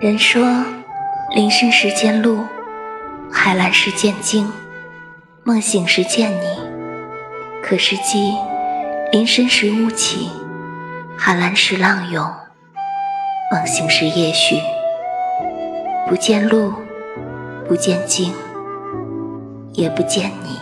人说，林深时见鹿，海蓝时见鲸，梦醒时见你。可是记，林深时雾起，海蓝时浪涌，梦醒时夜许。不见鹿，不见鲸，也不见你。